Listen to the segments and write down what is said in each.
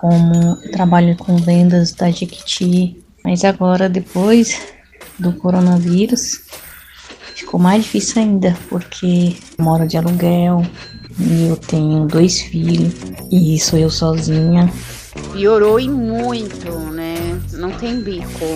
como trabalho com vendas da Jequiti, mas agora depois do coronavírus ficou mais difícil ainda, porque moro de aluguel e eu tenho dois filhos e sou eu sozinha. Piorou e muito, né? Não tem bico,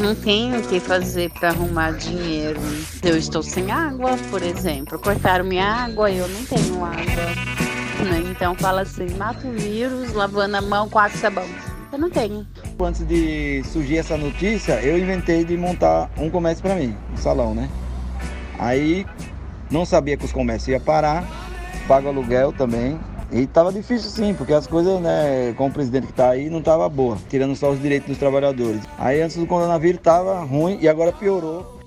não tenho o que fazer para arrumar dinheiro. Eu estou sem água, por exemplo. Cortaram minha água, eu não tenho água. Né? Então fala assim, mata o vírus lavando a mão com água e sabão. Eu não tenho. Antes de surgir essa notícia, eu inventei de montar um comércio para mim, um salão, né? Aí não sabia que os comércios iam parar, pago aluguel também. E tava difícil sim, porque as coisas, né, com o presidente que tá aí, não tava boa, tirando só os direitos dos trabalhadores. Aí antes do coronavírus tava ruim e agora piorou.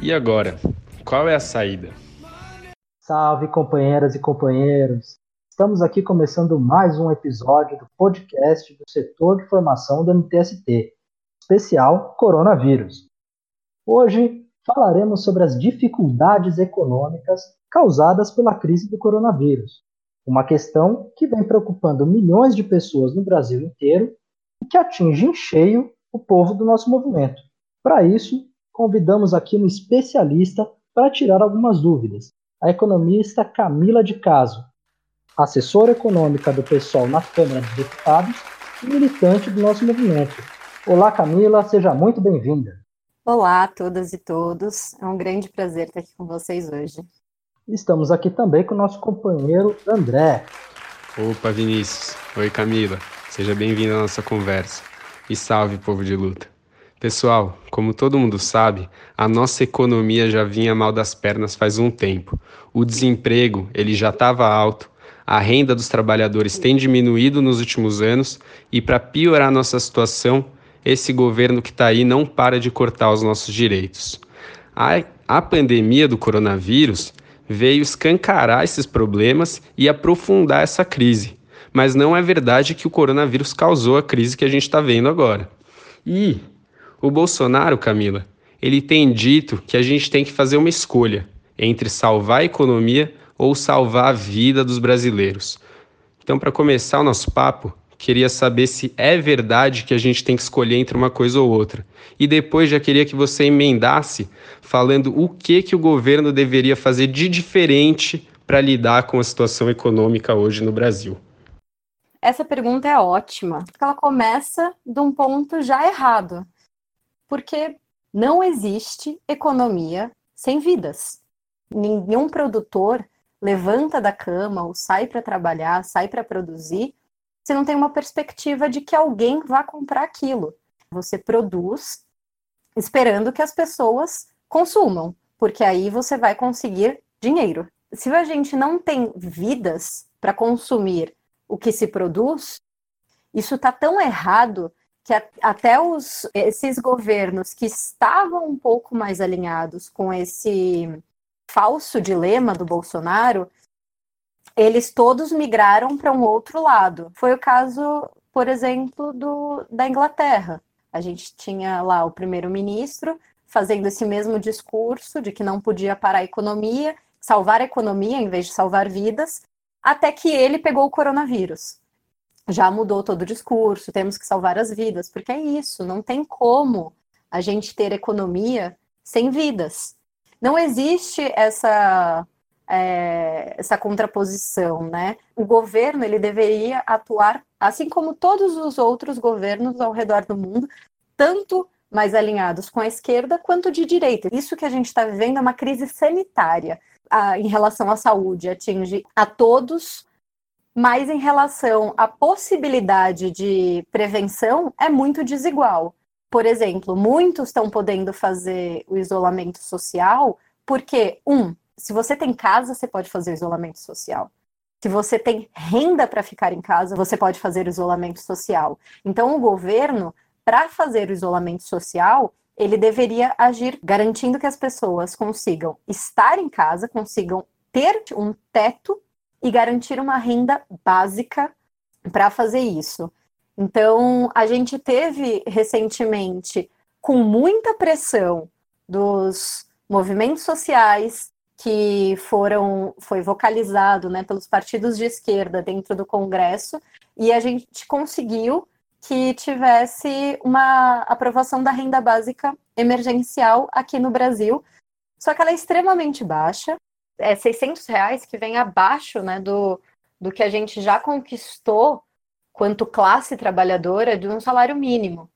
E agora? Qual é a saída? Salve companheiras e companheiros! Estamos aqui começando mais um episódio do podcast do setor de formação do MTST, especial Coronavírus. Hoje falaremos sobre as dificuldades econômicas causadas pela crise do coronavírus, uma questão que vem preocupando milhões de pessoas no Brasil inteiro e que atinge em cheio o povo do nosso movimento. Para isso, convidamos aqui um especialista para tirar algumas dúvidas, a economista Camila de Caso, assessora econômica do PSOL na Câmara dos Deputados e militante do nosso movimento. Olá, Camila, seja muito bem-vinda. Olá a todas e todos, é um grande prazer estar aqui com vocês hoje. Estamos aqui também com o nosso companheiro André. Opa, Vinícius. Oi, Camila. Seja bem-vindo à nossa conversa. E salve, povo de luta. Pessoal, como todo mundo sabe, a nossa economia já vinha mal das pernas faz um tempo. O desemprego, ele já estava alto, a renda dos trabalhadores tem diminuído nos últimos anos e para piorar nossa situação, esse governo que está aí não para de cortar os nossos direitos. A, a pandemia do coronavírus veio escancarar esses problemas e aprofundar essa crise. Mas não é verdade que o coronavírus causou a crise que a gente está vendo agora. E o Bolsonaro, Camila, ele tem dito que a gente tem que fazer uma escolha entre salvar a economia ou salvar a vida dos brasileiros. Então, para começar o nosso papo, queria saber se é verdade que a gente tem que escolher entre uma coisa ou outra. E depois já queria que você emendasse falando o que que o governo deveria fazer de diferente para lidar com a situação econômica hoje no Brasil. Essa pergunta é ótima, porque ela começa de um ponto já errado. Porque não existe economia sem vidas. Nenhum produtor levanta da cama ou sai para trabalhar, sai para produzir você não tem uma perspectiva de que alguém vá comprar aquilo. Você produz esperando que as pessoas consumam, porque aí você vai conseguir dinheiro. Se a gente não tem vidas para consumir o que se produz, isso está tão errado que até os, esses governos que estavam um pouco mais alinhados com esse falso dilema do Bolsonaro eles todos migraram para um outro lado. Foi o caso, por exemplo, do, da Inglaterra. A gente tinha lá o primeiro-ministro fazendo esse mesmo discurso de que não podia parar a economia, salvar a economia em vez de salvar vidas, até que ele pegou o coronavírus. Já mudou todo o discurso, temos que salvar as vidas, porque é isso, não tem como a gente ter economia sem vidas. Não existe essa é, essa contraposição, né? O governo ele deveria atuar, assim como todos os outros governos ao redor do mundo, tanto mais alinhados com a esquerda quanto de direita. Isso que a gente está vivendo é uma crise sanitária a, em relação à saúde, atinge a todos, mas em relação à possibilidade de prevenção é muito desigual. Por exemplo, muitos estão podendo fazer o isolamento social porque, um, se você tem casa, você pode fazer isolamento social. Se você tem renda para ficar em casa, você pode fazer isolamento social. Então, o governo, para fazer o isolamento social, ele deveria agir garantindo que as pessoas consigam estar em casa, consigam ter um teto e garantir uma renda básica para fazer isso. Então, a gente teve recentemente, com muita pressão dos movimentos sociais, que foram foi vocalizado né, pelos partidos de esquerda dentro do Congresso, e a gente conseguiu que tivesse uma aprovação da renda básica emergencial aqui no Brasil. Só que ela é extremamente baixa, é 600 reais, que vem abaixo né, do, do que a gente já conquistou quanto classe trabalhadora de um salário mínimo.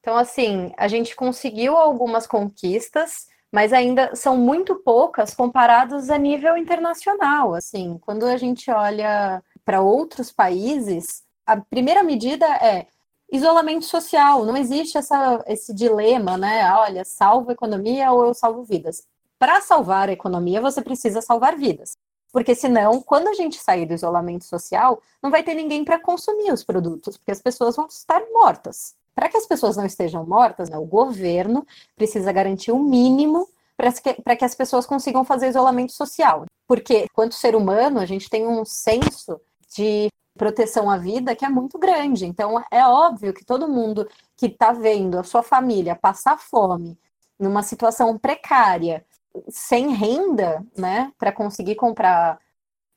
Então, assim, a gente conseguiu algumas conquistas, mas ainda são muito poucas comparadas a nível internacional. Assim, quando a gente olha para outros países, a primeira medida é isolamento social. Não existe essa, esse dilema, né? Olha, salvo economia ou eu salvo vidas. Para salvar a economia, você precisa salvar vidas. Porque senão, quando a gente sair do isolamento social, não vai ter ninguém para consumir os produtos, porque as pessoas vão estar mortas. Para que as pessoas não estejam mortas, né, o governo precisa garantir o um mínimo para que, que as pessoas consigam fazer isolamento social. Porque, quanto ser humano, a gente tem um senso de proteção à vida que é muito grande. Então, é óbvio que todo mundo que está vendo a sua família passar fome, numa situação precária, sem renda, né, para conseguir comprar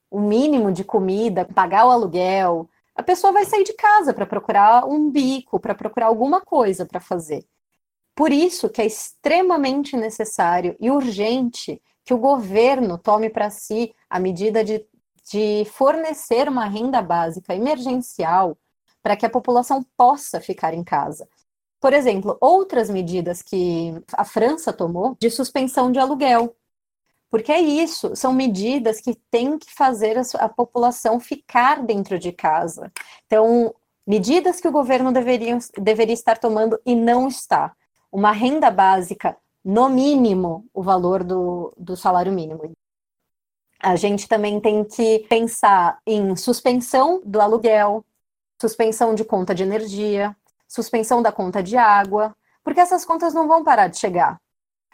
o mínimo de comida, pagar o aluguel, a pessoa vai sair de casa para procurar um bico, para procurar alguma coisa para fazer. Por isso que é extremamente necessário e urgente que o governo tome para si a medida de de fornecer uma renda básica emergencial para que a população possa ficar em casa. Por exemplo, outras medidas que a França tomou de suspensão de aluguel. Porque é isso, são medidas que têm que fazer a, a população ficar dentro de casa. Então, medidas que o governo deveria, deveria estar tomando e não está. Uma renda básica, no mínimo, o valor do, do salário mínimo. A gente também tem que pensar em suspensão do aluguel, suspensão de conta de energia, suspensão da conta de água, porque essas contas não vão parar de chegar.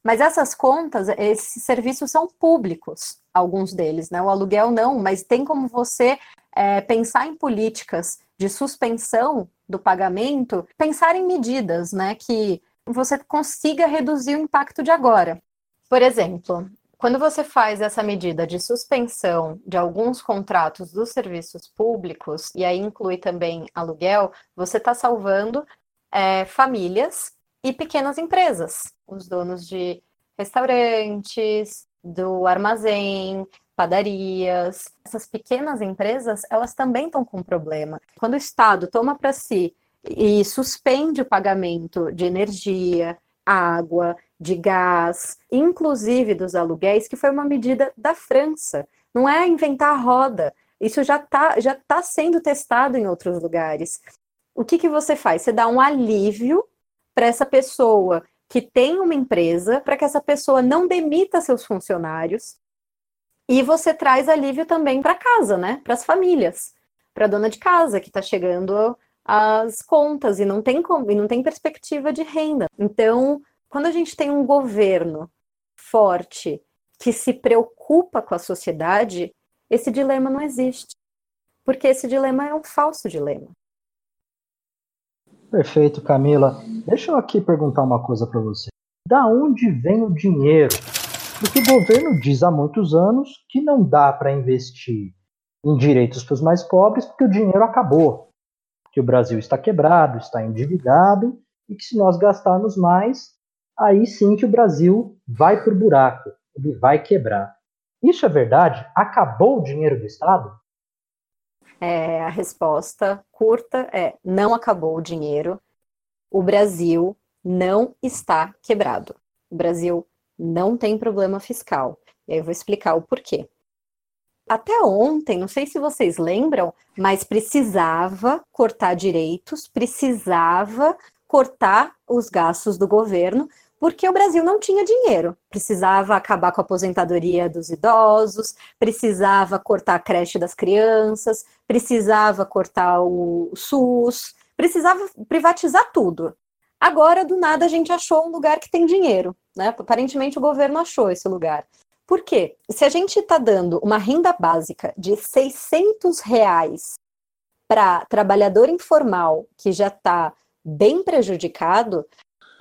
Mas essas contas, esses serviços são públicos, alguns deles, né? O aluguel não, mas tem como você é, pensar em políticas de suspensão do pagamento, pensar em medidas, né, que você consiga reduzir o impacto de agora. Por exemplo, quando você faz essa medida de suspensão de alguns contratos dos serviços públicos, e aí inclui também aluguel, você está salvando é, famílias e pequenas empresas, os donos de restaurantes, do armazém, padarias. Essas pequenas empresas, elas também estão com problema. Quando o Estado toma para si e suspende o pagamento de energia, água, de gás, inclusive dos aluguéis, que foi uma medida da França. Não é inventar a roda. Isso já está já tá sendo testado em outros lugares. O que, que você faz? Você dá um alívio para essa pessoa que tem uma empresa, para que essa pessoa não demita seus funcionários, e você traz alívio também para casa, né? Para as famílias, para a dona de casa que está chegando as contas e não tem e não tem perspectiva de renda. Então, quando a gente tem um governo forte que se preocupa com a sociedade, esse dilema não existe. Porque esse dilema é um falso dilema. Perfeito, Camila. Deixa eu aqui perguntar uma coisa para você. Da onde vem o dinheiro? Porque o governo diz há muitos anos que não dá para investir em direitos para os mais pobres porque o dinheiro acabou. Que o Brasil está quebrado, está endividado e que se nós gastarmos mais, aí sim que o Brasil vai para o buraco, ele vai quebrar. Isso é verdade? Acabou o dinheiro do Estado? É, a resposta curta é: não acabou o dinheiro. O Brasil não está quebrado. O Brasil não tem problema fiscal. E aí eu vou explicar o porquê. Até ontem, não sei se vocês lembram, mas precisava cortar direitos, precisava cortar os gastos do governo, porque o Brasil não tinha dinheiro. Precisava acabar com a aposentadoria dos idosos, precisava cortar a creche das crianças, precisava cortar o SUS, precisava privatizar tudo. Agora, do nada, a gente achou um lugar que tem dinheiro. Né? Aparentemente, o governo achou esse lugar. Por quê? Se a gente está dando uma renda básica de 600 reais para trabalhador informal que já está bem prejudicado,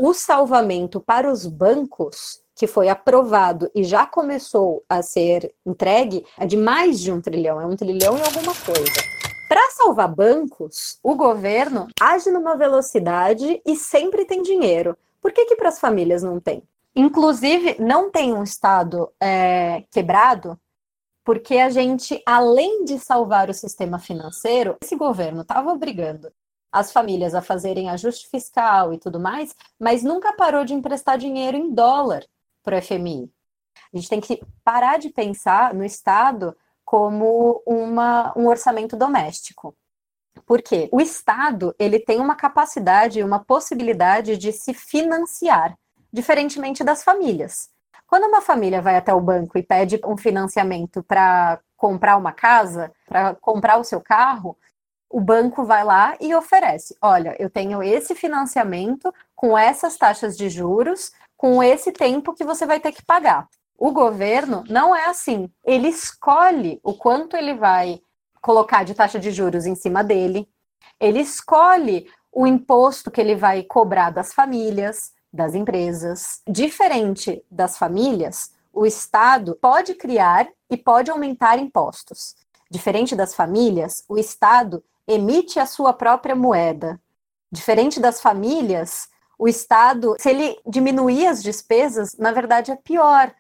o salvamento para os bancos, que foi aprovado e já começou a ser entregue, é de mais de um trilhão, é um trilhão e alguma coisa. Para salvar bancos, o governo age numa velocidade e sempre tem dinheiro. Por que, que para as famílias não tem? Inclusive, não tem um Estado é, quebrado, porque a gente, além de salvar o sistema financeiro, esse governo estava obrigando as famílias a fazerem ajuste fiscal e tudo mais, mas nunca parou de emprestar dinheiro em dólar para o FMI. A gente tem que parar de pensar no Estado como uma, um orçamento doméstico. Por quê? O Estado ele tem uma capacidade, uma possibilidade de se financiar, diferentemente das famílias. Quando uma família vai até o banco e pede um financiamento para comprar uma casa, para comprar o seu carro, o banco vai lá e oferece: olha, eu tenho esse financiamento com essas taxas de juros, com esse tempo que você vai ter que pagar. O governo não é assim. Ele escolhe o quanto ele vai colocar de taxa de juros em cima dele, ele escolhe o imposto que ele vai cobrar das famílias, das empresas. Diferente das famílias, o Estado pode criar e pode aumentar impostos. Diferente das famílias, o Estado emite a sua própria moeda. Diferente das famílias, o Estado, se ele diminuir as despesas, na verdade é pior,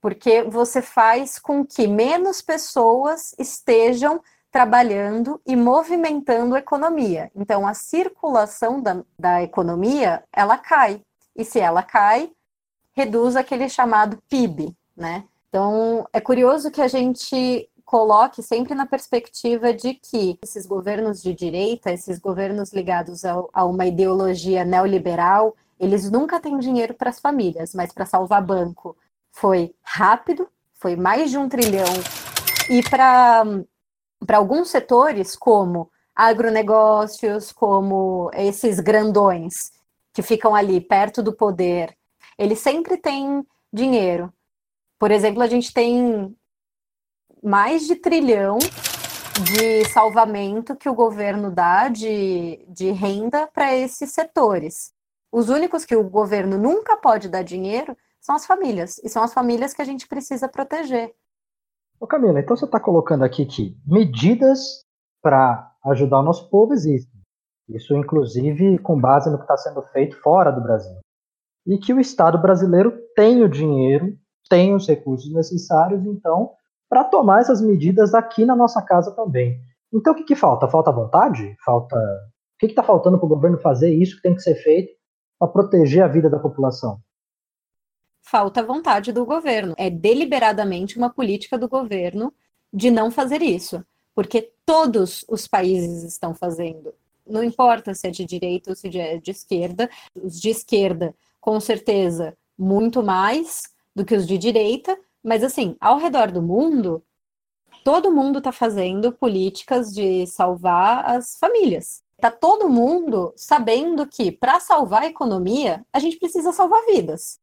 porque você faz com que menos pessoas estejam trabalhando e movimentando a economia. Então, a circulação da, da economia, ela cai. E se ela cai, reduz aquele chamado PIB, né? Então, é curioso que a gente coloque sempre na perspectiva de que esses governos de direita, esses governos ligados a, a uma ideologia neoliberal, eles nunca têm dinheiro para as famílias, mas para salvar banco foi rápido, foi mais de um trilhão. E para alguns setores, como agronegócios, como esses grandões que ficam ali perto do poder, eles sempre têm dinheiro. Por exemplo, a gente tem mais de trilhão de salvamento que o governo dá de, de renda para esses setores. Os únicos que o governo nunca pode dar dinheiro são as famílias, e são as famílias que a gente precisa proteger. Ô Camila, então você está colocando aqui que medidas para ajudar o nosso povo existem. Isso, inclusive, com base no que está sendo feito fora do Brasil. E que o Estado brasileiro tem o dinheiro, tem os recursos necessários, então, para tomar essas medidas aqui na nossa casa também. Então o que, que falta? Falta vontade? Falta. O que está faltando para o governo fazer isso que tem que ser feito para proteger a vida da população? Falta vontade do governo. É deliberadamente uma política do governo de não fazer isso, porque todos os países estão fazendo. Não importa se é de direita ou se é de esquerda, os de esquerda, com certeza, muito mais do que os de direita, mas assim, ao redor do mundo, todo mundo está fazendo políticas de salvar as famílias. Está todo mundo sabendo que para salvar a economia, a gente precisa salvar vidas.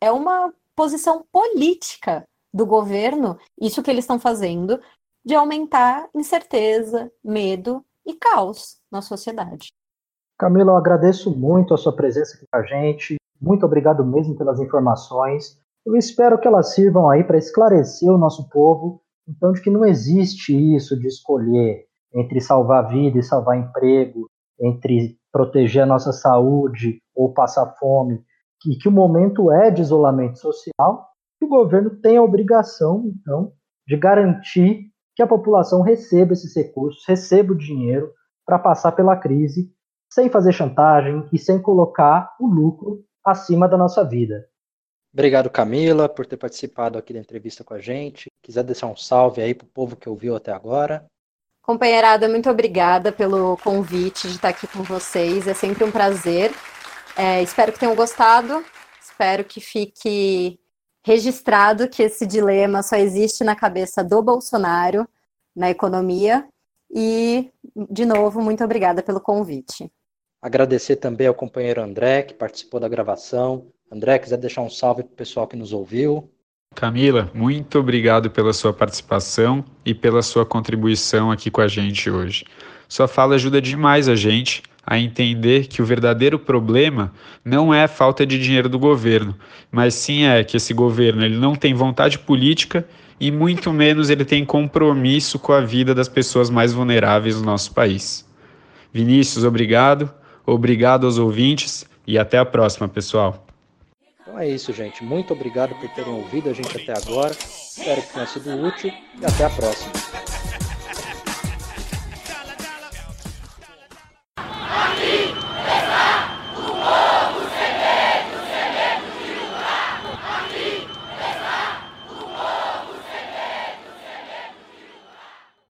É uma posição política do governo, isso que eles estão fazendo, de aumentar incerteza, medo e caos na sociedade. Camila, eu agradeço muito a sua presença aqui com a gente. Muito obrigado mesmo pelas informações. Eu espero que elas sirvam aí para esclarecer o nosso povo, então, de que não existe isso de escolher entre salvar vida e salvar emprego, entre proteger a nossa saúde ou passar fome, e que o momento é de isolamento social, que o governo tem a obrigação, então, de garantir que a população receba esses recursos, receba o dinheiro para passar pela crise, sem fazer chantagem e sem colocar o lucro acima da nossa vida. Obrigado, Camila, por ter participado aqui da entrevista com a gente. Quiser deixar um salve aí para o povo que ouviu até agora. Companheirada, muito obrigada pelo convite de estar aqui com vocês. É sempre um prazer. É, espero que tenham gostado. Espero que fique registrado que esse dilema só existe na cabeça do Bolsonaro na economia. E, de novo, muito obrigada pelo convite. Agradecer também ao companheiro André, que participou da gravação, André, quiser deixar um salve para o pessoal que nos ouviu. Camila, muito obrigado pela sua participação e pela sua contribuição aqui com a gente hoje. Sua fala ajuda demais a gente a entender que o verdadeiro problema não é a falta de dinheiro do governo, mas sim é que esse governo ele não tem vontade política e muito menos ele tem compromisso com a vida das pessoas mais vulneráveis no nosso país. Vinícius, obrigado. Obrigado aos ouvintes e até a próxima, pessoal. Então é isso, gente. Muito obrigado por terem ouvido a gente até agora. Espero que tenha sido útil e até a próxima.